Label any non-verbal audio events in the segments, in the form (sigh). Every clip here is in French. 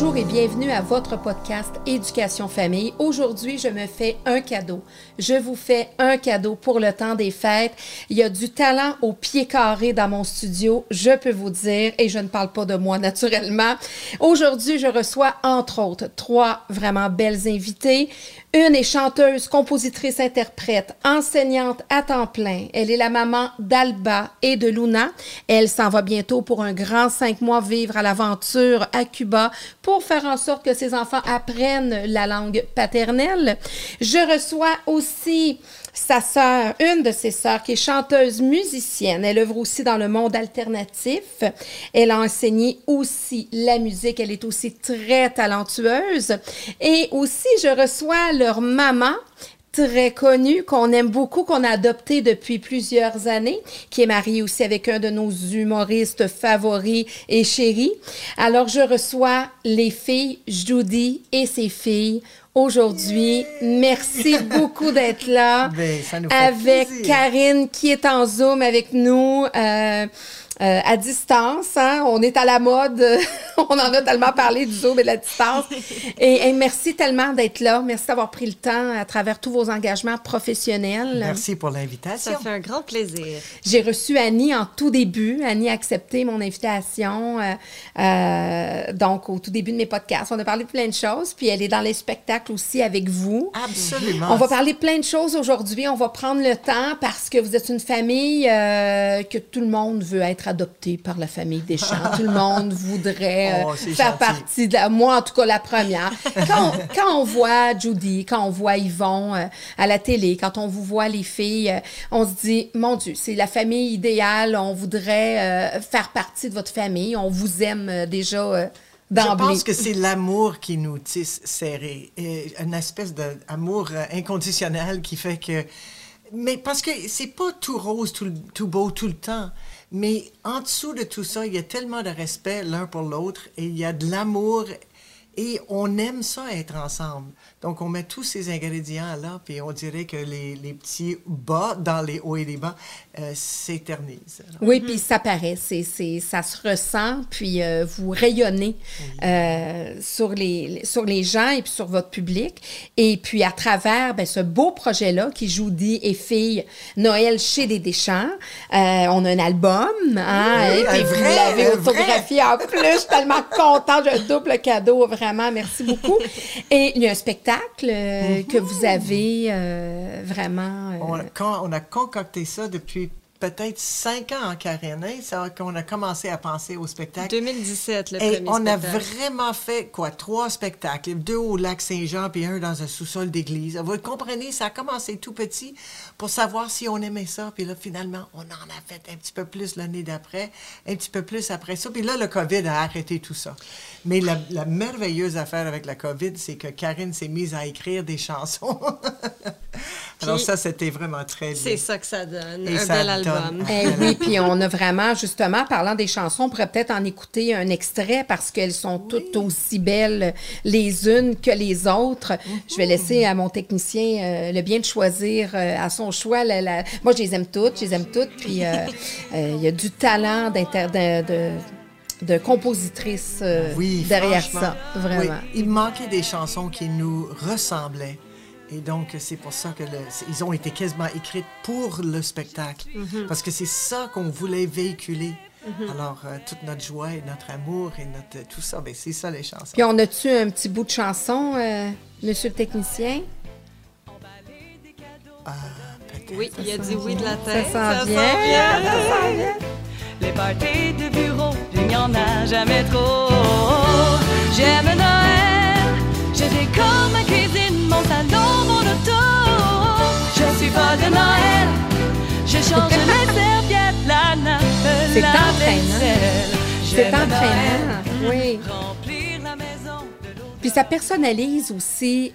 Bonjour et bienvenue à votre podcast Éducation Famille. Aujourd'hui, je me fais un cadeau. Je vous fais un cadeau pour le temps des fêtes. Il y a du talent au pied carré dans mon studio, je peux vous dire, et je ne parle pas de moi (laughs) naturellement. Aujourd'hui, je reçois entre autres trois vraiment belles invitées. Une est chanteuse, compositrice, interprète, enseignante à temps plein. Elle est la maman d'Alba et de Luna. Elle s'en va bientôt pour un grand cinq mois vivre à l'aventure à Cuba pour faire en sorte que ses enfants apprennent la langue paternelle. Je reçois aussi sa sœur, une de ses sœurs, qui est chanteuse musicienne. Elle œuvre aussi dans le monde alternatif. Elle a enseigné aussi la musique. Elle est aussi très talentueuse. Et aussi, je reçois leur maman, très connue, qu'on aime beaucoup, qu'on a adopté depuis plusieurs années, qui est mariée aussi avec un de nos humoristes favoris et chéris. Alors, je reçois les filles, Judy et ses filles, aujourd'hui. Merci (laughs) beaucoup d'être là. Ben, ça nous fait avec plaisir. Karine qui est en Zoom avec nous. euh, euh, à distance, hein? on est à la mode, (laughs) on en a tellement parlé du Zoom et de la distance. (laughs) Et, et merci tellement d'être là, merci d'avoir pris le temps à travers tous vos engagements professionnels. Merci pour l'invitation. Ça fait un grand plaisir. J'ai reçu Annie en tout début. Annie a accepté mon invitation. euh, euh, donc, au tout début de mes podcasts, on a parlé de plein de choses. Puis, elle est dans les spectacles aussi avec vous. Absolument. On va parler plein de choses aujourd'hui. On va prendre le temps parce que vous êtes une famille euh, que tout le monde veut être adopté par la famille Deschamps. tout le monde voudrait (laughs) euh, Oh, c'est faire gentil. partie de la... Moi, en tout cas, la première. Quand on, (laughs) quand on voit Judy, quand on voit Yvon euh, à la télé, quand on vous voit les filles, euh, on se dit, mon Dieu, c'est la famille idéale. On voudrait euh, faire partie de votre famille. On vous aime euh, déjà euh, Je pense que c'est l'amour qui nous tisse serrés. Et Une espèce d'amour euh, inconditionnel qui fait que. Mais parce que c'est pas tout rose, tout, tout beau tout le temps. Mais en dessous de tout ça, il y a tellement de respect l'un pour l'autre et il y a de l'amour et on aime ça être ensemble. Donc on met tous ces ingrédients-là, puis on dirait que les, les petits bas dans les hauts et les bas euh, s'éternisent. Oui, puis ça paraît, c'est, ça se ressent, puis euh, vous rayonnez euh, sur, les, sur les gens et puis sur votre public. Et puis à travers ben, ce beau projet-là qui joue dit et fille Noël chez des Deschamps, on a un album, hein, Oui, et puis vous l'avez autographié en plus. Je suis tellement contente, j'ai un double cadeau, vraiment, merci beaucoup. Et il y a un spectacle que vous avez vraiment... on a concocté ça depuis peut-être cinq ans en hein, ça qu'on a commencé à penser au spectacle. 2017, le Et premier on a vraiment fait, quoi, trois spectacles, deux au lac Saint-Jean puis un dans un sous-sol d'église. Vous comprenez, ça a commencé tout petit pour savoir si on aimait ça. Puis là, finalement, on en a fait un petit peu plus l'année d'après, un petit peu plus après ça. Puis là, le COVID a arrêté tout ça. Mais la, la merveilleuse affaire avec la COVID, c'est que Karine s'est mise à écrire des chansons. (laughs) Alors Puis, ça, c'était vraiment très bien. C'est ça que ça donne, Et un ça bel donne. Eh oui, puis on a vraiment, justement, parlant des chansons, on pourrait peut-être en écouter un extrait parce qu'elles sont toutes aussi belles les unes que les autres. Je vais laisser à mon technicien euh, le bien de choisir euh, à son choix. la- la- Moi, je les aime toutes, je les aime toutes, puis euh, (laughs) il y a du talent d'inter- de, de, de compositrice euh, Oui, derrière ça, vraiment. oui, il manquait des chansons qui nous ressemblaient. Et donc, c'est pour ça que le- c'est- ils ont été quasiment écrites pour le spectacle. Mm-hmm. Parce que c'est ça qu'on voulait véhiculer. Alors, euh, toute notre joie et notre amour et notre tout ça, ben, c'est ça les chansons. Puis on a-tu un petit bout de chanson, euh, monsieur le technicien? Ah, peut-être. Oui, il a dit oui de la Ça tête. s'en sent bien. Ça. Les parties de bureau, il n'y en a jamais trop. J'aime Noël, je décore ma cuisine, mon salon, mon auto. Je suis folle de Noël, je change les serviettes, la nappe, C'est la entraînant. vaisselle. C'est entraînant, Noël, oui. Remplir la maison de l'eau. Puis ça personnalise aussi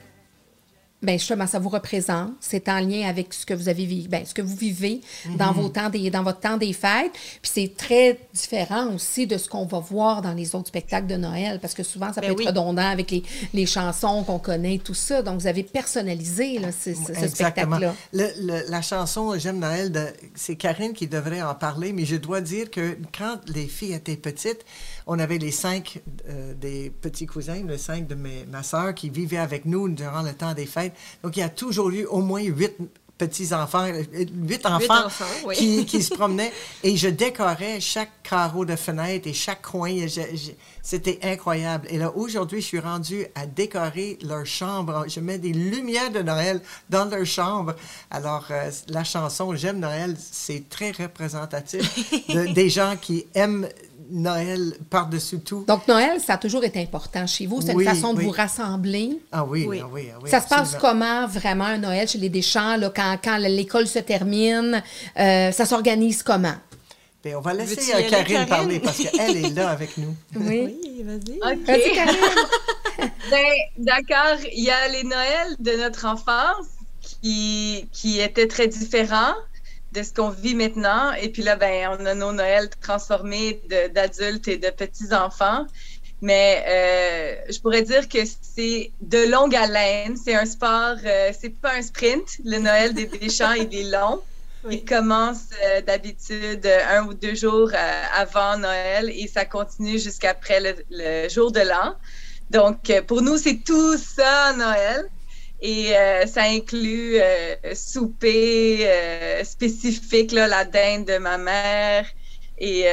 ben justement, ça vous représente. C'est en lien avec ce que vous avez vécu, ben, ce que vous vivez dans, vos temps des, dans votre temps des fêtes. Puis c'est très différent aussi de ce qu'on va voir dans les autres spectacles de Noël, parce que souvent, ça Ben peut oui. être redondant avec les, les chansons qu'on connaît, tout ça. Donc, vous avez personnalisé là, ce, ce- spectacle-là. Le- le- la chanson J'aime Noël, c'est Karine qui devrait en parler, mais je dois dire que quand les filles étaient petites, on avait les cinq euh, des petits cousins, les cinq de mes, ma soeur qui vivaient avec nous durant le temps des fêtes. Donc, il y a toujours eu au moins huit petits-enfants, huit enfants, enfants, oui. qui, qui se (laughs) promenaient. Et je décorais chaque carreau de fenêtre et chaque coin. C'était incroyable. Et là, aujourd'hui, je suis rendue à décorer leur chambre. Je mets des lumières de Noël dans leur chambre. Alors, euh, la chanson J'aime Noël, c'est très représentatif de- (laughs) des gens qui aiment Noël par-dessus tout. Donc, Noël, ça a toujours été important chez vous. C'est Oui, une façon de oui. vous rassembler. Ah oui, Oui. ah oui, ah oui. ça se passe comment vraiment un Noël chez les Deschamps, là, quand, quand l'école se termine? Euh, ça s'organise comment? Ben, on va laisser euh, aller, Karine, Karine? parler parce qu'elle est (laughs) là avec nous. Oui. Oui, vas-y. OK. Karine. (laughs) Ben, d'accord. Il y a les Noëls de notre enfance qui, qui étaient très différents de ce qu'on vit maintenant. Et puis là, ben, on a nos Noëls transformés d'adultes et de petits-enfants. Mais euh, je pourrais dire que c'est de longue haleine. C'est un sport, euh, c'est pas un sprint. Le Noël des Deschamps, il est long. Oui. Il commence euh, d'habitude un ou deux jours euh, avant Noël et ça continue jusqu'après le, le jour de l'an. Donc, euh, pour nous, c'est tout ça, Noël. Et euh, ça inclut euh, souper euh, spécifique, là, la dinde de ma mère et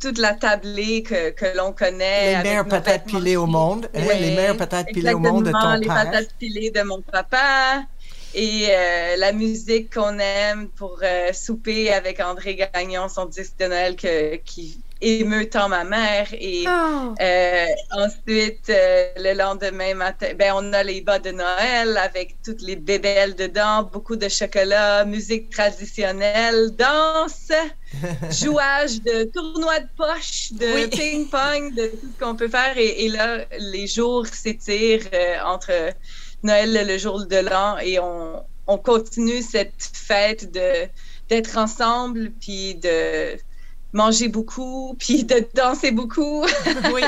toute la tablée que, que l'on connaît. Les meilleures patates pilées au monde. hein, Ouais, les meilleures patates pilées au monde de ton les père. patates pilées de mon papa. Et la musique qu'on aime pour souper avec André Gagnon, son disque de Noël que- qui émeut tant ma mère. Et Ah. euh, ensuite, euh, le lendemain matin, ben, on a les bas de Noël avec toutes les bébelles dedans, beaucoup de chocolat, musique traditionnelle, danse, (laughs) jouage de tournois de poche, de Oui. ping-pong, de tout ce qu'on peut faire. Et, et là, les jours s'étirent euh, entre Noël, le jour de l'an, et on, on continue cette fête de d'être ensemble, puis de manger beaucoup, puis de danser beaucoup. (laughs) Oui.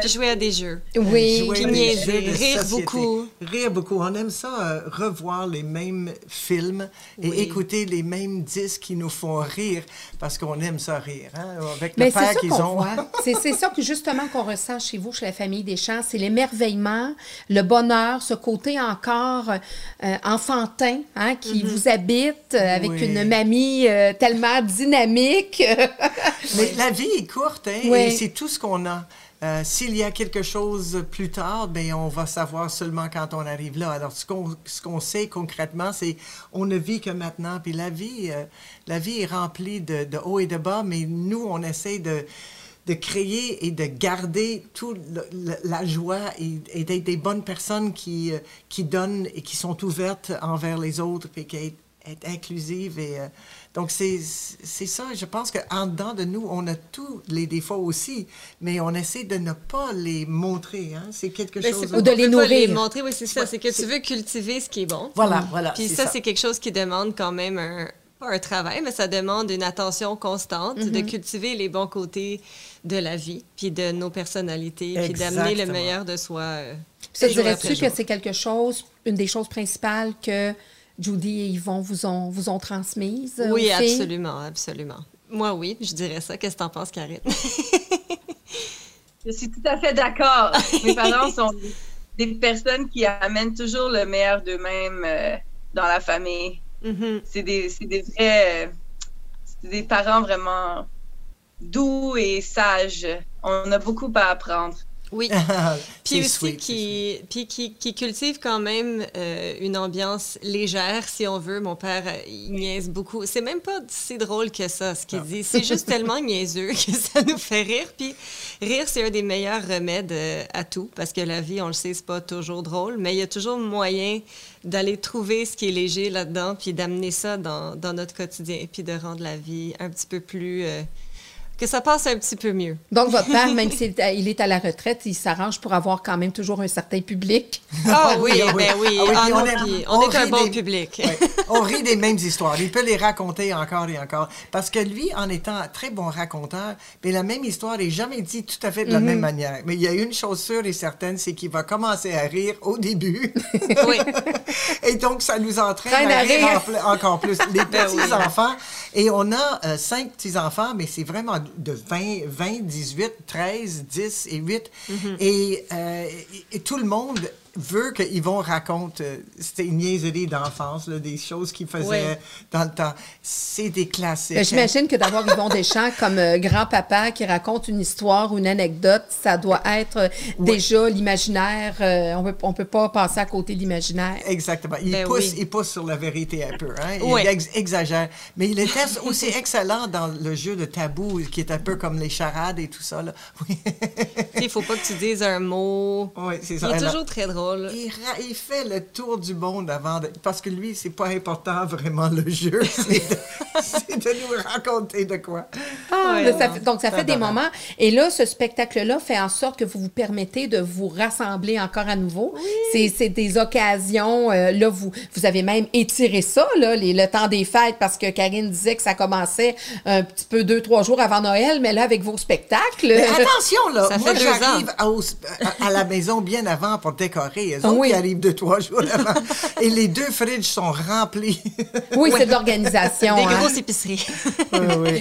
Puis jouer à des jeux. Oui. Jouer puis des niaiser, rire société. beaucoup. Rire beaucoup. On aime ça, euh, revoir les mêmes films et Oui. écouter les mêmes disques qui nous font rire parce qu'on aime ça rire. Hein? Avec Mais le c'est père ça qu'ils ont. (laughs) C'est ça que justement qu'on ressent chez vous, chez la famille Deschamps. C'est l'émerveillement, le bonheur, ce côté encore euh, enfantin hein, qui vous habite euh, avec Oui. une mamie euh, tellement dynamique. (laughs) (laughs) Mais la vie est courte, hein, Oui. et c'est tout ce qu'on a. Euh, S'il y a quelque chose plus tard, ben on va savoir seulement quand on arrive là. Alors, ce qu'on qu'on sait concrètement, c'est on ne vit que maintenant. Puis la vie, euh, la vie est remplie de, de hauts et de bas, mais nous, on essaie de de créer et de garder toute la joie et, et d'être des bonnes personnes qui, euh, qui donnent et qui sont ouvertes envers les autres qui est inclusive. Et, euh, donc, c'est c'est ça. Je pense qu'en dedans de nous, on a tous les défauts aussi, mais on essaie de ne pas les montrer. Hein? C'est quelque Ben, chose... Ou de les nourrir. les montrer, oui, c'est ça. C'est que tu veux cultiver ce qui est bon. Voilà, voilà. Puis ça, c'est quelque chose qui demande quand même un, pas un travail, mais ça demande une attention constante de Mm-hmm. cultiver les bons côtés de la vie, puis de nos personnalités, puis d'amener le meilleur de soi. euh, Ça dirais-tu que c'est quelque chose, une des choses principales que Judy et Yvon vous ont, vous ont transmises? euh, Oui, absolument, absolument. Moi, oui, je dirais ça. Qu'est-ce que t'en penses, Karine? (laughs) Je suis tout à fait d'accord. Mes parents sont des personnes qui amènent toujours le meilleur d'eux-mêmes euh, dans la famille. Mhm. C'est des, c'est des vrais. euh, c'est des parents vraiment doux et sages. On a beaucoup à apprendre. Oui. (laughs) Puis aussi sweet, qui, puis qui, qui cultive quand même euh, une ambiance légère, si on veut. Mon père, euh, il niaise beaucoup. C'est même pas si drôle que ça, ce qu'il Non. dit. C'est juste (laughs) tellement niaiseux que ça nous fait rire. Puis rire, c'est un des meilleurs remèdes euh, à tout, parce que la vie, on le sait, c'est pas toujours drôle, mais il y a toujours moyen d'aller trouver ce qui est léger là-dedans, puis d'amener ça dans, dans notre quotidien, puis de rendre la vie un petit peu plus... euh, que ça passe un petit peu mieux. Donc, votre père, (laughs) même s'il est à- il est à la retraite, il s'arrange pour avoir quand même toujours un certain public. Ah oui, ah ben oui. Ah oui, Ah on est un bon des- public. Ouais. On rit des mêmes histoires. Il peut les raconter encore et encore. Parce que lui, en étant un très bon raconteur, mais la même histoire n'est jamais dit tout à fait de la même manière. Mais il y a une chose sûre et certaine, c'est qu'il va commencer à rire au début. (laughs) Oui. (laughs) et donc, ça nous entraîne Traîne à à rire rire. en pl- encore plus. (laughs) Les Ben petits-enfants, et on a euh, cinq petits-enfants, mais c'est vraiment de 20, 20, 18, 13, 10 et 8. Mhm. et, euh, et tout le monde veut que Yvon raconte euh, ces niaiseries d'enfance, là, des choses qu'il faisait dans le temps. C'est des classiques. Ben, J'imagine que d'avoir Yvon Deschamps comme euh, grand-papa qui raconte une histoire ou une anecdote, ça doit être euh, déjà l'imaginaire. euh, on peut, on peut pas passer à côté de l'imaginaire. Exactement. Il, Ben pousse, oui. il pousse sur la vérité un peu. Hein? Il ex- exagère. Mais il était aussi excellent dans le jeu de tabou, qui est un peu comme les charades et tout ça. Là. (laughs) Oui, Il faut pas que tu dises un mot. Oui, c'est Il ça. est Alors, toujours très drôle. Il, ra- il fait le tour du monde avant de... Parce que lui, c'est pas important vraiment le jeu, (laughs) c'est de, c'est de nous raconter de quoi. Ah, Ouais. ça donc, ça fait des moments. Et là, ce spectacle-là fait en sorte que vous vous permettez de vous rassembler encore à nouveau. C'est c'est des occasions. euh, là, vous, vous avez même étiré ça, là, les- le temps des fêtes, parce que Karine disait que ça commençait un petit peu deux, trois jours avant Noël, mais là, avec vos spectacles. Mais attention, là, Ça moi fait deux j'arrive à- à la maison bien avant pour décorer. Les autres, Ah oui. ils arrivent deux, trois jours avant. Et les deux fridges sont remplis. oui, c'est de l'organisation. Des hein. grosses épiceries.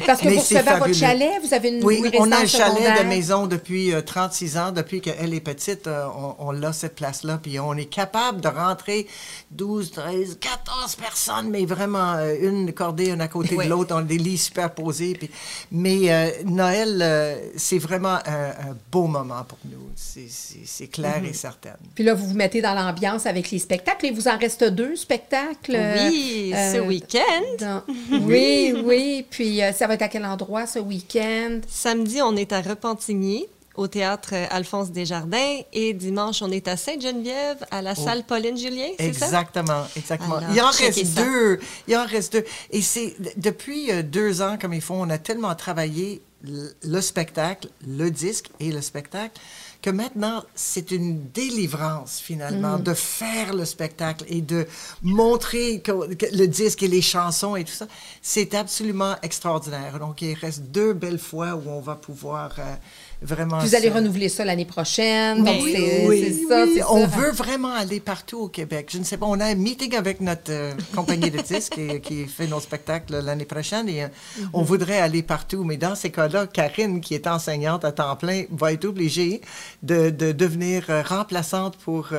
Parce que Mais vous recevez à votre chalet, vous avez une Oui, on a un chalet secondaire. de maison depuis euh, 36 ans. Depuis qu'elle est petite, euh, on, on a cette place-là. Puis on est capable de rentrer 12, 13, 14 personnes, mais vraiment euh, une cordée, une à côté de l'autre. On a des lits superposés. Puis... Mais euh, Noël, euh, c'est vraiment un, un beau moment pour nous. C'est clair Mhm. et certain. Puis là, vous vous mettez dans l'ambiance avec les spectacles. Et vous en reste deux spectacles. Oui, euh, ce week-end. dans- (laughs) Oui, oui. Puis euh, ça va être à quel endroit ce week-end? Samedi, on est à Repentigny, au théâtre euh, Alphonse Desjardins. Et dimanche, on est à Sainte-Geneviève, à la salle Pauline Julien, c'est ça? Exactement, exactement. Alors, il en reste ça. deux. Il en reste deux. Et c'est depuis euh, deux ans, comme ils font, on a tellement travaillé le, le spectacle, le disque et le spectacle que maintenant, c'est une délivrance, finalement, Mm. de faire le spectacle et de montrer que, que le disque et les chansons et tout ça. C'est absolument extraordinaire. Donc, il reste deux belles fois où on va pouvoir euh, vraiment... Vous allez renouveler ça l'année prochaine. Donc, oui, c'est oui, ça, oui. On ça. veut vraiment aller partout au Québec. Je ne sais pas, on a un meeting avec notre euh, compagnie de disques qui, qui fait nos spectacles l'année prochaine et euh, Mm-hmm. on voudrait aller partout. Mais dans ces cas-là, Karine, qui est enseignante à temps plein, va être obligée de, de devenir euh, remplaçante pour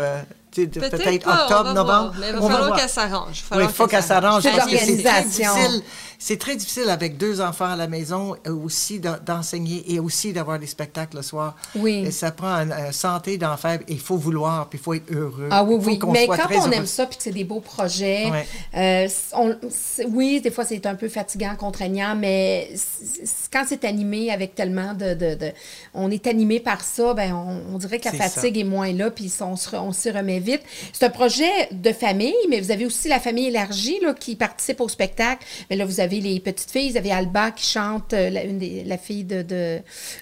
euh, Peut-être octobre, va novembre. voir, mais il va On falloir qu'elle s'arrange. Il Oui, faut qu'elle s'arrange. C'est l'organisation. difficile. C'est très difficile avec deux enfants à la maison euh, aussi d'en- d'enseigner et aussi d'avoir des spectacles le soir. Oui. Et ça prend une, une santé d'en faire. Il faut vouloir, puis il faut être heureux. Ah oui, oui. Mais quand on heureux. aime ça, puis que c'est des beaux projets, Ouais. euh, on- oui, des fois, c'est un peu fatigant, contraignant, mais quand c'est animé avec tellement de... de- de- on est animé par ça, ben on, on dirait que la ça. fatigue est moins là, puis on, se re- on s'y remet vite. C'est un projet de famille, mais vous avez aussi la famille élargie là, qui participe au spectacle. Mais là, vous avez les petites filles, vous avez Alba qui chante, euh, la, une des- la fille de, de,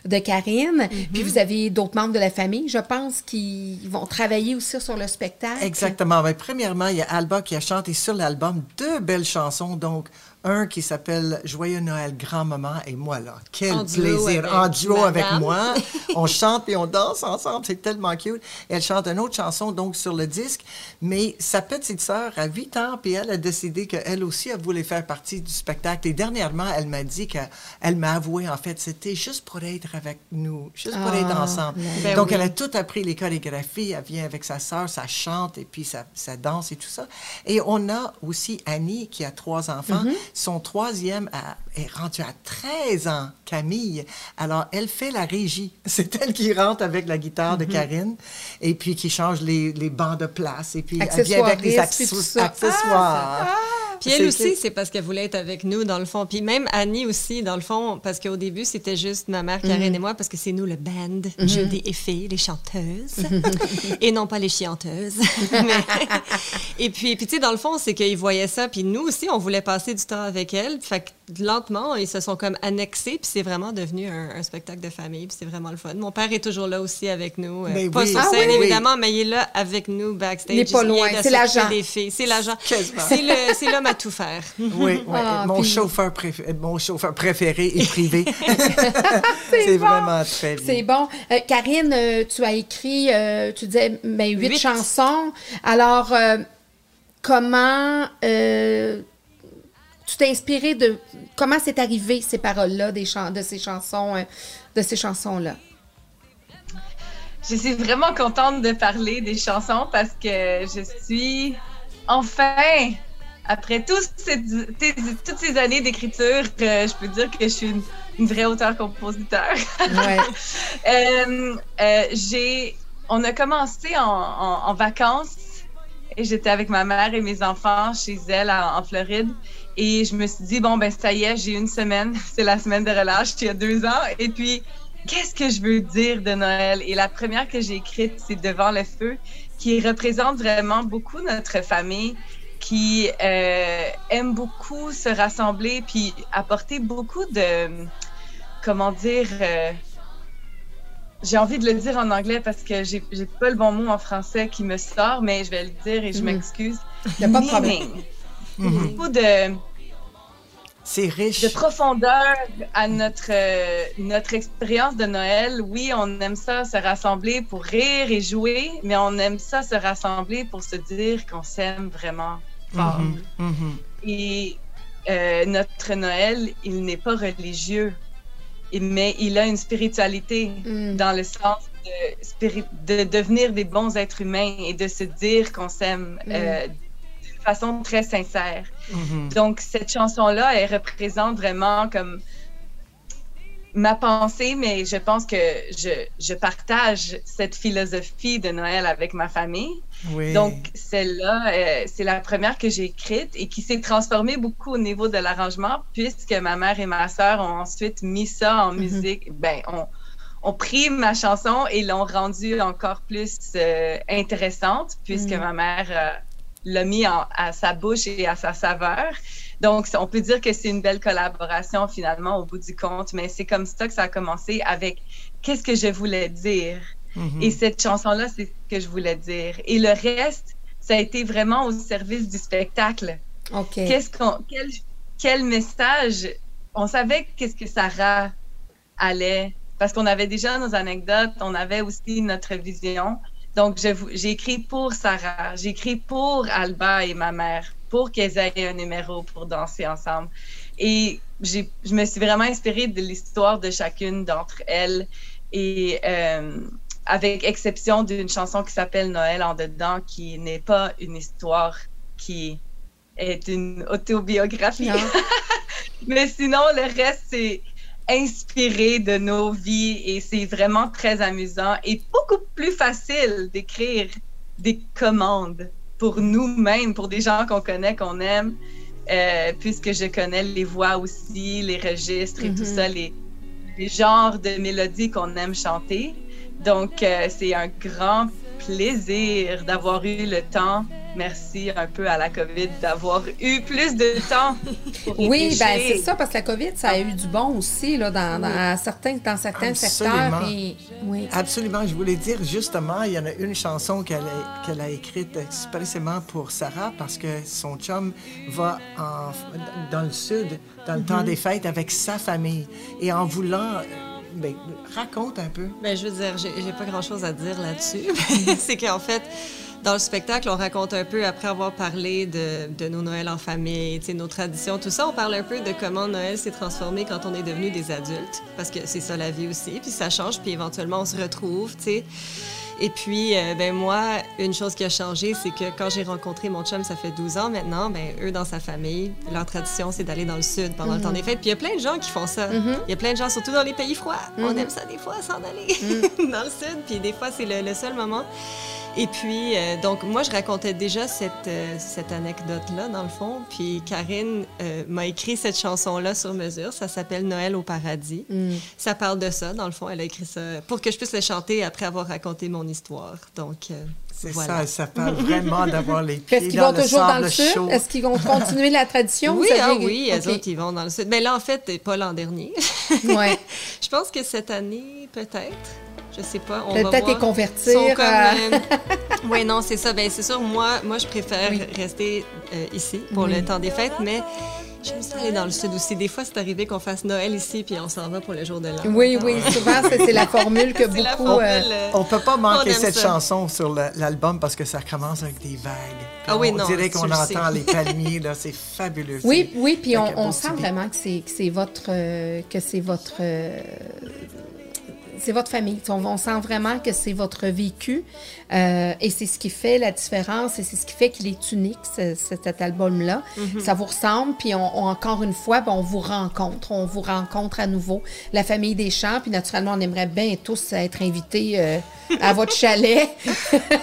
de Karine, Mm-hmm. puis vous avez d'autres membres de la famille, je pense, qui vont travailler aussi sur le spectacle. Exactement. Mais premièrement, il y a Alba qui a chanté sur l'album deux belles chansons. Donc, un qui s'appelle Joyeux Noël, grand-maman, et moi, là. Quel En plaisir. en duo avec moi. (laughs) on chante et on danse ensemble. C'est tellement cute. Et elle chante une autre chanson, donc, sur le disque. Mais sa petite sœur a 8 ans, puis elle a décidé qu'elle aussi, elle voulait faire partie du spectacle. Et dernièrement, elle m'a dit qu'elle m'a avoué, en fait, c'était juste pour être avec nous, juste pour Ah, être ensemble. ben donc, oui. elle a tout appris les chorégraphies. Elle vient avec sa sœur, ça chante et puis ça, ça danse et tout ça. Et on a aussi Annie qui a trois enfants. Mm-hmm. Son troisième a- est rendu à 13 ans, Camille. Alors, elle fait la régie. (laughs) C'est elle qui rentre avec la guitare de Karine et puis qui change les, les bancs de place. Et puis, elle vient avec les tout accessoires. ça. Puis elle aussi, c'est parce qu'elle voulait être avec nous, dans le fond. Puis même Annie aussi, dans le fond, parce qu'au début, c'était juste ma mère, Karine et moi, parce que c'est nous le band, Judy et Fille, les chanteuses, (laughs) et non pas les chianteuses. (laughs) Mais- Et puis, puis tu sais, dans le fond, c'est qu'ils voyaient ça, puis nous aussi, on voulait passer du temps avec elle. Fait lentement, ils se sont comme annexés, puis c'est vraiment devenu un, un spectacle de famille, puis c'est vraiment le fun. Mon père est toujours là aussi avec nous. euh, Ben pas oui. sur Ah scène, oui? évidemment, mais il est là avec nous backstage. Il est pas loin, de c'est l'agent. C'est l'agent. C'est le- c'est l'homme à tout faire. (laughs) Oui, oui. Ah, mon, puis- chauffeur préféré, mon chauffeur préféré est privé. (laughs) (laughs) c'est bon. vraiment très bien. C'est bon. Euh, Karine, euh, tu as écrit, euh, tu disais, ben, huit, Huit. chansons. Alors, euh, comment euh, tu t'es inspiré de... Comment c'est arrivé ces paroles-là des chan- de ces chansons, euh, de ces chansons-là? Je suis vraiment contente de parler des chansons parce que je suis enfin, après ces- toutes ces années d'écriture, euh, je peux dire que je suis une, une vraie auteure-compositeur. Ouais. (laughs) Euh, euh, j'ai, on a commencé en, en- en vacances et j'étais avec ma mère et mes enfants chez elle en, en Floride. Et je me suis dit, bon, ben ça y est, j'ai une semaine. (laughs) C'est la semaine de relâche il y a deux ans. Et puis, qu'est-ce que je veux dire de Noël? Et la première que j'ai écrite, c'est Devant le feu, qui représente vraiment beaucoup notre famille, qui euh, aime beaucoup se rassembler, puis apporter beaucoup de, comment dire, euh, j'ai envie de le dire en anglais parce que j'ai j'ai pas le bon mot en français qui me sort, mais je vais le dire et je Mhm. m'excuse. Y a pas de problème. Mhm. Beaucoup de, C'est riche. de profondeur à notre, euh, notre expérience de Noël. Oui, on aime ça se rassembler pour rire et jouer, mais on aime ça se rassembler pour se dire qu'on s'aime vraiment fort. Mhm, mhm. Et euh, notre Noël, il n'est pas religieux, mais il a une spiritualité Mm. dans le sens de, devenir des bons êtres humains et de se dire qu'on s'aime euh, d'une façon très sincère. Mhm. Donc, cette chanson-là, elle représente vraiment comme ma pensée, mais je pense que je, je partage cette philosophie de Noël avec ma famille. Oui. Donc, celle-là, euh, c'est la première que j'ai écrite et qui s'est transformée beaucoup au niveau de l'arrangement, puisque ma mère et ma sœur ont ensuite mis ça en musique. Ben, on, ont pris ma chanson et l'ont rendue encore plus euh, intéressante, puisque Mhm. ma mère euh, l'a mis en- à sa bouche et à sa saveur. Donc, on peut dire que c'est une belle collaboration finalement au bout du compte, mais c'est comme ça que ça a commencé avec qu'est-ce que je voulais dire? Mhm. Et cette chanson-là, c'est ce que je voulais dire. Et le reste, ça a été vraiment au service du spectacle. OK. Qu'est-ce qu'on, quel, quel message? On savait qu'est-ce que Sarah allait, parce qu'on avait déjà nos anecdotes, on avait aussi notre vision. Donc, j'ai écrit pour Sarah, j'ai écrit pour Alba et ma mère, pour qu'elles aient un numéro pour danser ensemble. Et je me suis vraiment inspirée de l'histoire de chacune d'entre elles. Et euh, avec exception d'une chanson qui s'appelle Noël en dedans, qui n'est pas une histoire qui est une autobiographie. (laughs) Mais sinon, le reste, c'est inspiré de nos vies et c'est vraiment très amusant et beaucoup plus facile d'écrire des commandes pour nous-mêmes, pour des gens qu'on connaît, qu'on aime, euh, puisque je connais les voix aussi, les registres et tout Mhm. ça, les, les genres de mélodies qu'on aime chanter. Donc, euh, c'est un grand plaisir d'avoir eu le temps. Merci un peu à la COVID d'avoir eu plus de temps. pour Oui, ben c'est ça, parce que la COVID, ça a eu du bon aussi là, dans, dans certains, dans certains Absolument. secteurs. Et, oui. Absolument. Je voulais dire, justement, il y en a une chanson qu'elle a, qu'elle a écrite expressément pour Sarah parce que son chum va en- dans le sud, dans le temps des fêtes, avec sa famille. Et en voulant... ben, raconte un peu. Ben, je veux dire, j'ai pas grand-chose à dire là-dessus. (laughs) c'est qu'en fait, dans le spectacle, on raconte un peu, après avoir parlé de, nos Noëls en famille, nos traditions, tout ça, on parle un peu de comment Noël s'est transformé quand on est devenu des adultes, parce que c'est ça la vie aussi, puis ça change, puis éventuellement on se retrouve, tu sais. Et puis, euh, ben moi, une chose qui a changé, c'est que quand j'ai rencontré mon chum, ça fait 12 ans maintenant, ben eux, dans sa famille, leur tradition, c'est d'aller dans le sud pendant le temps des fêtes. Puis il y a plein de gens qui font ça. Il y a plein de gens, surtout dans les pays froids. On aime ça des fois, s'en aller (laughs) dans le sud. Puis des fois, c'est le, le seul moment. Et puis, euh, donc, moi, je racontais déjà cette, euh, cette anecdote-là, dans le fond. Puis Karine euh, m'a écrit cette chanson-là sur mesure. Ça s'appelle Noël au paradis. Mm. Ça parle de ça, dans le fond. Elle a écrit ça pour que je puisse le chanter après avoir raconté mon histoire. Donc, euh, C'est voilà. ça, ça parle vraiment d'avoir les (laughs) pieds Est-ce qu'ils dans vont le toujours dans le sud? Est-ce qu'ils vont continuer la tradition? Oui, Vous ah oui, OK. eux autres, ils vont dans le sud. Mais là, en fait, pas l'an dernier. Ouais. (laughs) Je pense que cette année, peut-être. Je sais pas. On va Peut-être les convertir. Euh, (laughs) oui, non, c'est ça. Ben, c'est sûr, moi, moi je préfère Oui. rester euh, ici pour Oui. le temps des fêtes, mais j'aime ça aller dans le sud aussi. Des fois, c'est arrivé qu'on fasse Noël ici, puis on s'en va pour le jour de l'an. Oui, oui, souvent, c'est c'est la formule que (laughs) beaucoup... formule, euh, euh, On peut pas manquer cette ça. chanson sur le- l'album parce que ça commence avec des vagues. Ah oui, on non, dirait qu'on sais. entend les (laughs) palmiers, là, c'est fabuleux. Oui, C'est- oui, puis on, on sent vraiment que c'est que c'est votre euh, que c'est votre euh, c'est votre famille. On, sent vraiment que c'est votre vécu euh, et c'est ce qui fait la différence et c'est ce qui fait qu'il est unique, ce- cet album-là. Mm-hmm. Ça vous ressemble, puis on, on- encore une fois, ben, on vous rencontre. On vous rencontre à nouveau, la famille des champs, puis naturellement, on aimerait bien tous être invités euh, à votre chalet. (laughs)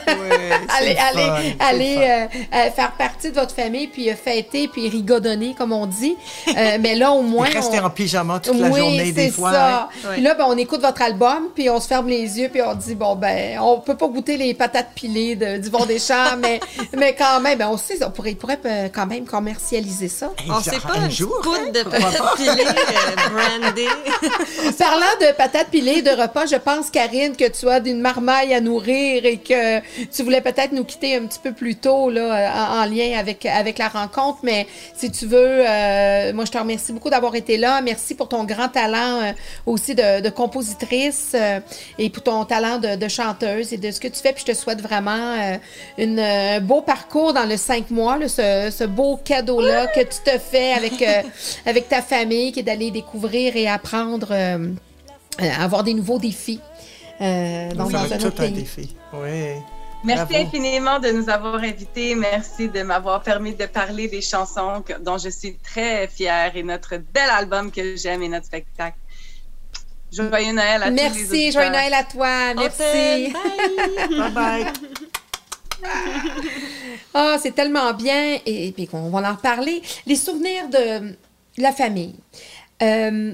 Ouais, allez, fun, allez, allez euh, faire partie de votre famille, puis fêter, puis rigodonner, comme on dit. (laughs) Mais là, au moins. Rester on- en pyjama toute la oui, journée, des c'est fois. ça. hein. Ouais. Puis là, ben, on écoute votre album, puis on se ferme les yeux, puis on dit, bon, ben, on peut pas goûter les patates pilées de, du des champs, mais, mais quand même, ben, on sait, on pourrait, pourrait euh, quand même commercialiser ça. Hey, On sait pas un une jour, hein, de patates pilées euh, brandées. (laughs) Parlant de patates pilées, de repas, je pense, Karine, que tu as d'une marmaille à nourrir et que tu voulais peut-être nous quitter un petit peu plus tôt là, en, en lien avec, avec la rencontre. Mais si tu veux, euh, moi, je te remercie beaucoup d'avoir été là. Merci pour ton grand talent euh, aussi de, de compositrice euh, et pour ton talent de, de chanteuse et de ce que tu fais. Puis te souhaite vraiment euh, une, un beau parcours dans le cinq mois, là, ce, ce beau cadeau-là que tu te fais avec, euh, (laughs) avec ta famille, qui est d'aller découvrir et apprendre euh, euh, à avoir des nouveaux défis. euh, dans, tout un défi. Oui. Merci Bravo. infiniment de nous avoir invités. Merci de m'avoir permis de parler des chansons que- dont je suis très fière et notre bel album que j'aime et notre spectacle. Joyeux Noël à tous les Merci, joyeux Noël à toi. On Merci. Bye. (laughs) Bye bye. Ah, c'est tellement bien et, et puis qu'on va en reparler. Les souvenirs de la famille. Euh,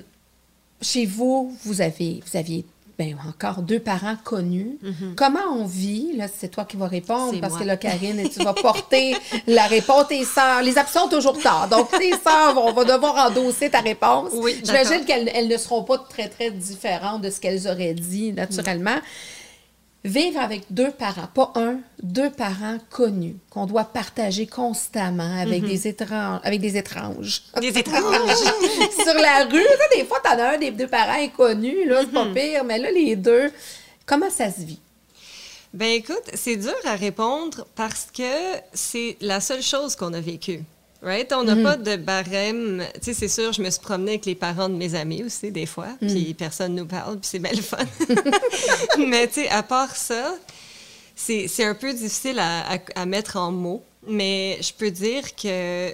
chez vous, vous avez, vous aviez ben, encore deux parents connus. Comment on vit? Là, c'est toi qui vas répondre parce moi. que là, Karine, et tu vas porter (laughs) la réponse. Tes sœurs, les absents sont toujours tard. Donc, tes sœurs vont, vont devoir endosser ta réponse. Oui, J'imagine qu'elles elles ne seront pas très, très différentes de ce qu'elles auraient dit naturellement. Vivre avec deux parents, pas un, deux parents connus, qu'on doit partager constamment avec, des, étranges, avec des étranges. Des (laughs) étranges. Sur la rue, des fois, t'en as un des deux parents inconnus, là, c'est pas Mm-hmm. pire, mais là, les deux, comment ça se vit? Ben écoute, c'est dur à répondre parce que c'est la seule chose qu'on a vécue. Right? On n'a pas de barème. Tu sais, c'est sûr, je me suis promenée avec les parents de mes amis aussi, des fois, puis personne nous parle, puis c'est bien le fun. (laughs) Mais tu sais, à part ça, c'est un peu difficile à, à- à mettre en mots. Mais je peux dire que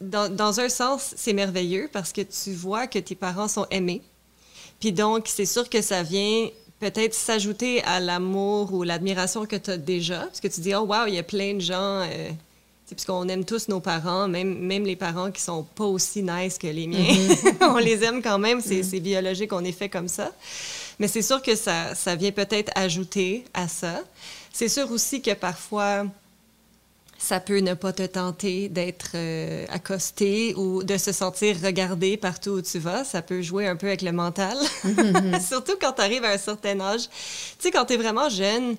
dans, dans un sens, c'est merveilleux parce que tu vois que tes parents sont aimés. Puis donc, c'est sûr que ça vient peut-être s'ajouter à l'amour ou l'admiration que tu as déjà. Parce que tu dis, oh, wow, il y a plein de gens. Euh, puisqu'on aime tous nos parents, même, même les parents qui sont pas aussi nice que les miens. (laughs) on les aime quand même, c'est c'est biologique, on est fait comme ça. Mais c'est sûr que ça, ça vient peut-être ajouter à ça. C'est sûr aussi que parfois, ça peut ne pas te tenter d'être euh, accosté ou de se sentir regardé partout où tu vas. Ça peut jouer un peu avec le mental. (laughs) Surtout quand tu arrives à un certain âge. Tu sais, quand tu es vraiment jeune,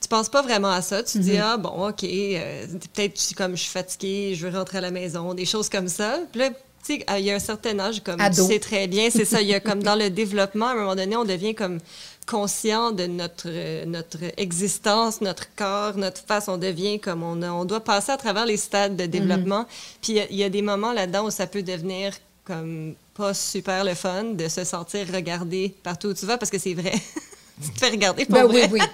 tu penses pas vraiment à ça. Tu dis, ah bon, OK, euh, peut-être comme je suis fatiguée, je veux rentrer à la maison, des choses comme ça. Puis là, tu sais, il y a un certain âge, comme Ado. tu sais très bien, c'est ça. Il y a (laughs) comme dans le développement, à un moment donné, on devient comme conscient de notre, euh, notre existence, notre corps, notre face. On devient comme on, a- on doit passer à travers les stades de développement. Puis il y a- il y, a des moments là-dedans où ça peut devenir comme pas super le fun de se sentir regardé partout où tu vas parce que c'est vrai. (laughs) tu te fais regarder pour Ben vrai. oui, oui.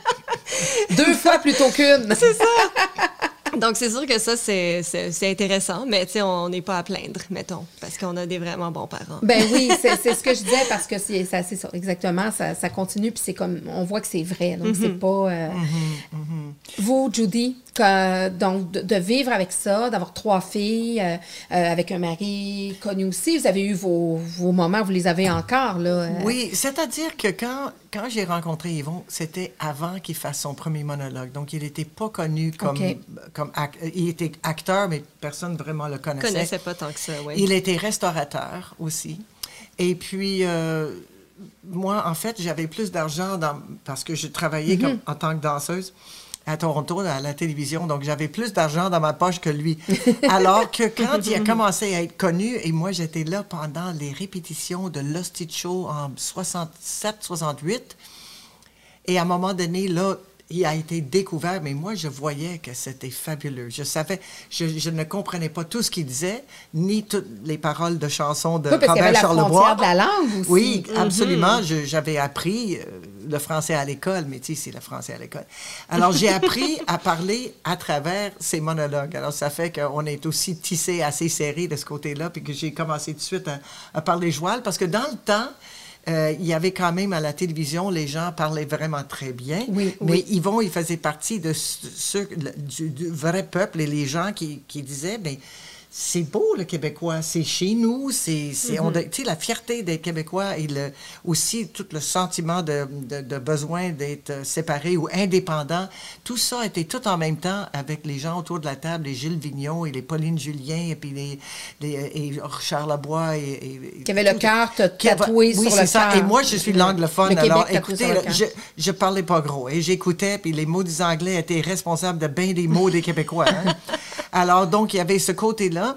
(laughs) Deux fois plutôt qu'une. (laughs) C'est ça. (laughs) Donc, c'est sûr que ça, c'est- intéressant, mais tu sais, on n'est pas à plaindre, mettons, parce qu'on a des vraiment bons parents. Ben oui, c'est c'est ce que je disais parce que c'est ça, c'est exactement. Ça, ça continue, puis c'est comme, on voit que c'est vrai. Donc, c'est pas. euh, Vous, Judy, que- donc, de, de vivre avec ça, d'avoir trois filles, euh, euh, avec un mari connu aussi, vous avez eu vos, vos moments, vous les avez encore, là. euh, Oui, c'est-à-dire que quand, quand j'ai rencontré Yvon, c'était avant qu'il fasse son premier monologue. Donc, il n'était pas connu comme, comme il était acteur, mais personne vraiment le connaissait. connaissais pas tant que ça, oui. Il était restaurateur aussi. Et puis, euh, moi, en fait, j'avais plus d'argent dans- parce que je travaillais comme, en tant que danseuse à Toronto, à la télévision. Donc, j'avais plus d'argent dans ma poche que lui. (laughs) Alors que quand il a commencé à être connu, et moi, j'étais là pendant les répétitions de Lost Show en 67, 68. Et à un moment donné, là, il a été découvert, mais moi, je voyais que c'était fabuleux. Je savais, je, je ne comprenais pas tout ce qu'il disait, ni toutes les paroles de chansons de Oui, parce Robert Charlebois. de la langue aussi. Oui, absolument. Je- J'avais appris euh, le français à l'école, mais tu sais, c'est le français à l'école. Alors, j'ai appris (laughs) à parler à travers ces monologues. Alors, ça fait qu'on est aussi tissé assez serré de ce côté-là, puis que j'ai commencé tout de suite à, à parler joual, parce que dans le temps, euh, il y avait quand même à la télévision, les gens parlaient vraiment très bien. Oui, mais oui. Yvon, il faisait partie de ce- du, du vrai peuple et les gens qui, qui disaient, mais c'est beau le Québécois, c'est chez nous, c'est, c'est tu sais, la fierté des Québécois et le, aussi tout le sentiment de, de, de besoin d'être euh, séparés ou indépendants, tout ça était tout en même temps avec les gens autour de la table, les Gilles Vignon et les Pauline Julien et puis les, les et Charles Lebois et, et- Qui avait le cœur tatoué oui, sur c'est le ça. cœur. Et moi, je suis l'anglophone. Alors, écoutez, là, je, je parlais pas gros et j'écoutais, puis les mots des Anglais étaient responsables de bien des mots des Québécois. hein. (laughs) Alors, donc, il y avait ce côté-là.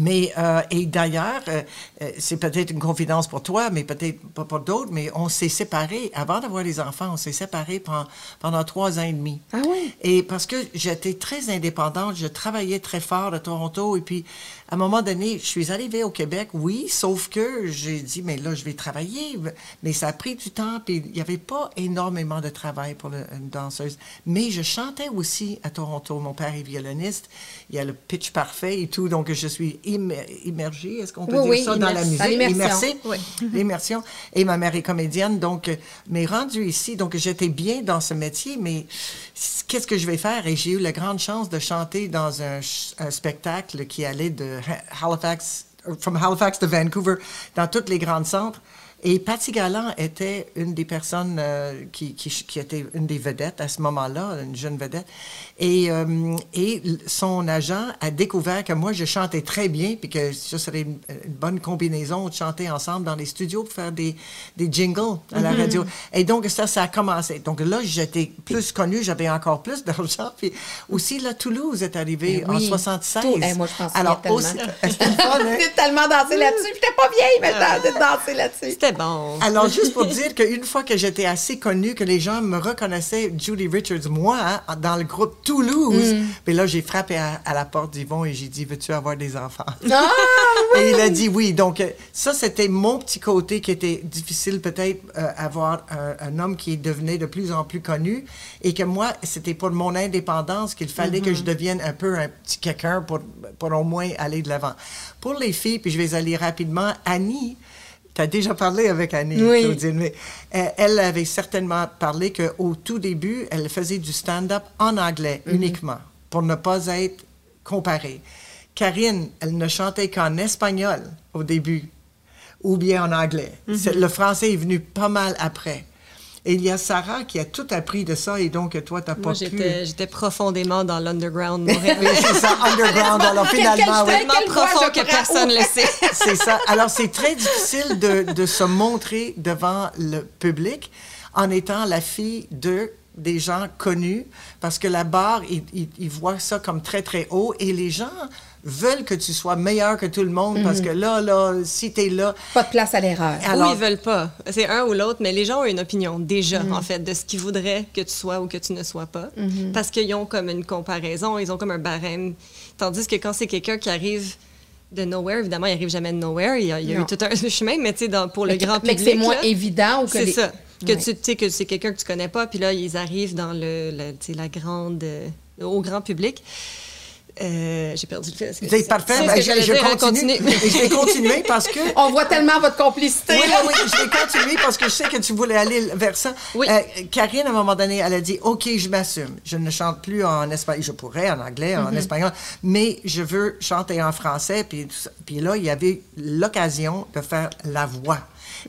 Mais, euh, et d'ailleurs, euh, euh, c'est peut-être une confidence pour toi, mais peut-être pas pour d'autres, mais on s'est séparés, avant d'avoir les enfants, on s'est séparés pendant, pendant trois ans et demi. Ah oui? Et parce que j'étais très indépendante, je travaillais très fort à Toronto, et puis à un moment donné, je suis arrivée au Québec, oui, sauf que j'ai dit, mais là, je vais travailler, mais ça a pris du temps, puis il n'y avait pas énormément de travail pour le- une danseuse. Mais je chantais aussi à Toronto, mon père est violoniste, il y a le pitch parfait et tout, donc je suis immergée, est-ce qu'on peut Oui, dire oui, ça, dans la musique? L'immersion. Oui. (laughs) L'immersion. Et ma mère est comédienne, donc, euh, mais rendue ici, donc j'étais bien dans ce métier, mais qu'est-ce que je vais faire? Et j'ai eu la grande chance de chanter dans un, un spectacle qui allait de Ha- Halifax, euh, from Halifax to Vancouver, dans tous les grands centres. Et Patty Galland était une des personnes euh, qui, qui, qui était une des vedettes à ce moment-là, une jeune vedette. Et, euh, et son agent a découvert que moi, je chantais très bien, puis que ça serait une, une bonne combinaison de chanter ensemble dans les studios pour faire des, des jingles à la radio. Et donc, ça, ça a commencé. Donc là, j'étais plus connue, j'avais encore plus d'argent. (laughs) Puis aussi, là, Toulouse est arrivé Ben en oui. 76. Tout- eh, moi, je pense Alors, tellement. aussi, (laughs) hein? (laughs) Tellement dansé là-dessus. J'étais pas vieille maintenant de danser là-dessus. C'était bon. Alors, juste pour dire qu'une fois que j'étais assez connue, que les gens me reconnaissaient, Julie Richards, moi, hein, dans le groupe Toulouse, puis là, j'ai frappé à, à la porte d'Yvon et j'ai dit, veux-tu avoir des enfants? Ah, Et il a dit oui. Donc, euh, ça, c'était mon petit côté qui était difficile, peut-être, euh, avoir un, un homme qui devenait de plus en plus connu. Et que moi, c'était pour mon indépendance qu'il fallait que je devienne un peu un petit quelqu'un pour, pour au moins aller de l'avant. Pour les filles, puis je vais aller rapidement, Annie. Tu as déjà parlé avec Annie, Oui. Claudine, mais euh, elle avait certainement parlé qu'au tout début, elle faisait du stand-up en anglais uniquement, pour ne pas être comparée. Karine, elle ne chantait qu'en espagnol au début, ou bien en anglais. C'est- Le français est venu pas mal après. Et il y a Sarah qui a tout appris de ça, et donc toi, tu n'as pas pu... j'étais profondément dans l'underground. (laughs) Oui, c'est ça, underground. Alors finalement, oui. Tellement profond que personne ne le sait. C'est ça. Alors, c'est très difficile de, de se montrer devant le public en étant la fille de des gens connus parce que la barre, ils, ils- ils voient ça comme très, très haut et les gens veulent que tu sois meilleur que tout le monde parce que là, là, si t'es là... Pas de place à l'erreur. Alors- Ou ils veulent pas. C'est un ou l'autre, mais les gens ont une opinion déjà, en fait, de ce qu'ils voudraient que tu sois ou que tu ne sois pas. Parce qu'ils ont comme une comparaison, ils ont comme un barème. Tandis que quand c'est quelqu'un qui arrive de nowhere, évidemment, il arrive jamais de nowhere. Il y a, il y a eu tout un (laughs) chemin, mais tu sais, pour le Mais grand mais public. que c'est moins là, évident ou que C'est les- ça. Que Ouais. tu sais que c'est quelqu'un que tu connais pas, puis là, ils arrivent dans le, la grande, euh, au grand public. Euh, J'ai perdu le fil. C'est parfait. Ben, que je, je dire, continue. (laughs) je vais continuer parce que... (laughs) On voit tellement votre complicité. Oui, oui, je vais continuer parce que je sais que tu voulais aller vers ça. Oui. Euh, Karine, à un moment donné, elle a dit OK, je m'assume. Je ne chante plus en espagnol. Je pourrais en anglais, Mm-hmm. en espagnol, mais je veux chanter en français. Puis, puis là, il y avait l'occasion de faire la voix.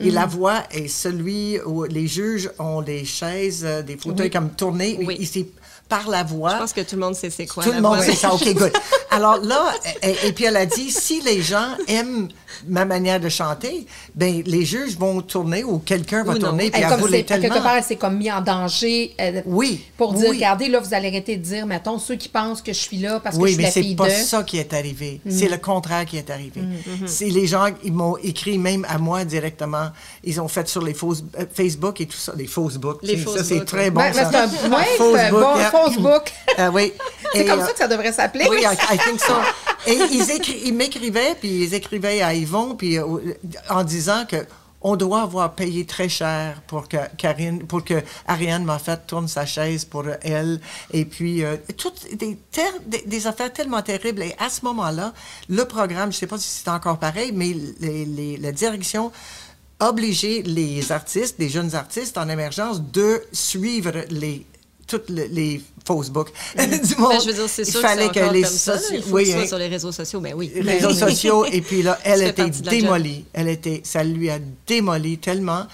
Et la voix est celui où les juges ont des chaises, euh, des fauteuils Oui. comme tournés. Oui. C'est par la voix. Je pense que tout le monde sait c'est quoi. Tout la le monde voix. sait ça. OK, good. (laughs) Alors là, et, et puis elle a dit, si les gens aiment ma manière de chanter, ben les juges vont tourner ou quelqu'un va Ou tourner puis Elle, elle c'est- à quelque tellement. part, s'est comme mis en danger euh, Oui, pour dire, oui. regardez, là, vous allez arrêter de dire, mettons, ceux qui pensent que je suis là parce que Oui, je suis mais la c'est fille pas de... ça qui est arrivé. C'est Mm. le contraire qui est arrivé. C'est les gens, ils m'ont écrit même à moi directement. Ils ont fait sur les fausses, euh, Facebook et tout ça, les Facebook. Les Ça, Facebook, c'est très oui. bon. Mais ça. c'est un ouais, Facebook, c'est un bon yeah. Facebook. (laughs) Ah oui. C'est comme euh, ça que ça devrait s'appeler. Oui, I, I Et ils, écri- ils m'écrivaient, puis ils écrivaient à Yvon, puis euh, en disant que on doit avoir payé très cher pour que Karine, pour que Ariane m'a fait tourne sa chaise pour elle, et puis euh, toutes des, affaires tellement terribles. Et à ce moment-là, le programme, je sais pas si c'est encore pareil, mais la direction obligeait les artistes, les jeunes artistes en émergence, de suivre les toutes les, les Facebook (laughs) du monde. Ben, je veux dire, c'est Il sûr que fallait encore les comme ça. là. soci- Il faut oui, que ce soit hein, sur les réseaux sociaux. Ben oui. les réseaux (laughs) sociaux et puis là elle était démolie elle était ça lui a démoli tellement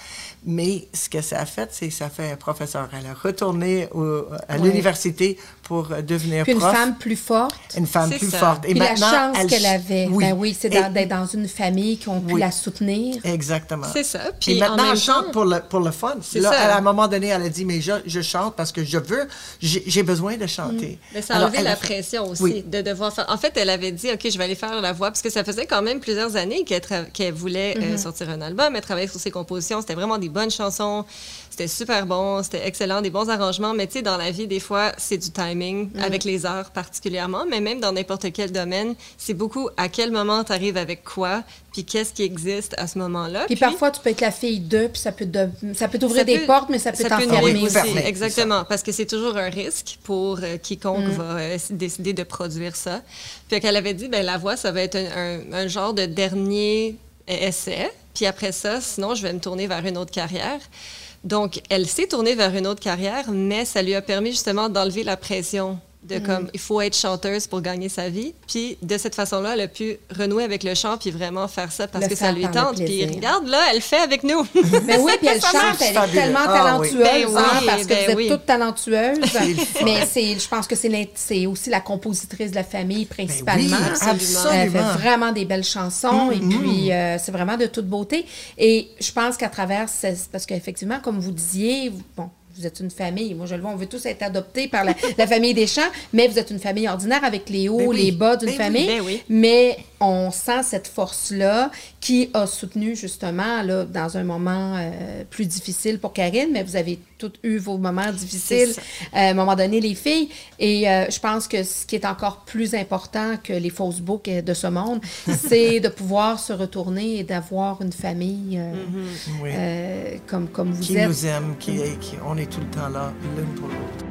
mais ce que ça a fait c'est que ça fait un professeur elle a retourné au- à Ouais. l'université pour euh, devenir Puis une prof femme plus forte. une femme plus ça. forte et Puis la maintenant chance elle- qu'elle avait. oui, Ben oui, c'est d'être dans une famille qui ont pu Oui. la soutenir. exactement C'est ça. et Puis maintenant, même elle chante temps- pour le, pour le fun. C'est Là, ça. à un moment donné, elle a dit, mais je, je chante parce que je veux, j'ai besoin de chanter. Mais ça a Alors, enlevé la fait- pression aussi Oui. de devoir faire. En fait, elle avait dit, OK, je vais aller faire la voix, parce que ça faisait quand même plusieurs années qu'elle tra- qu'elle voulait euh, Mm-hmm. sortir un album. Elle travaillait sur ses compositions. C'était vraiment des bonnes chansons. C'était super bon. C'était excellent. Des bons arrangements. Mais tu sais, dans la vie, des fois, c'est du timing, Mm. avec les heures particulièrement. Mais même dans n'importe quel domaine, c'est beaucoup à quel moment tu arrives avec quoi, puis qu'est-ce qui existe à ce moment-là. Puis parfois, tu peux être la fille d'eux, puis ça peut, de- ça peut t'ouvrir des peut- portes, mais ça peut t'enfermer aussi. exactement, parce que c'est toujours un risque pour euh, quiconque Mm. va euh, décider de produire ça. Puis qu'elle avait dit, ben la voix, ça va être un, un- un genre de dernier essai. Puis après ça, sinon, je vais me tourner vers une autre carrière. Donc, elle s'est tournée vers une autre carrière, mais ça lui a permis justement d'enlever la pression. De comme il faut être chanteuse pour gagner sa vie. Puis de cette façon-là, elle a pu renouer avec le chant puis vraiment faire ça parce Le que ça lui tente. Puis regarde là, elle fait avec nous. Mais (laughs) oui, puis elle chante, elle est tellement Ah oui. talentueuse, Ben hein, oui, parce que ben vous êtes oui. toutes talentueuses. mais c'est, je pense que c'est, aussi la compositrice de la famille principalement. Ben oui, absolument. Elle fait absolument. vraiment des belles chansons et puis euh, c'est vraiment de toute beauté. Et je pense qu'à travers, ce- parce qu'effectivement, comme vous disiez, bon, vous êtes une famille. Moi, je le vois, on veut tous être adoptés par la, la famille des champs, mais vous êtes une famille ordinaire avec les hauts, Ben oui. les bas d'une Ben oui, famille. ben oui. Mais on sent cette force-là qui a soutenu justement là, dans un moment euh, plus difficile pour Karine, mais vous avez toutes eu vos moments difficiles euh, à un moment donné, les filles. Et euh, je pense que ce qui est encore plus important que les fausses boucles de ce monde, (laughs) c'est de pouvoir se retourner et d'avoir une famille euh, Oui. euh, comme, comme vous qui êtes. nous aime, qui, qui- on est tout le temps là, l'une pour l'autre.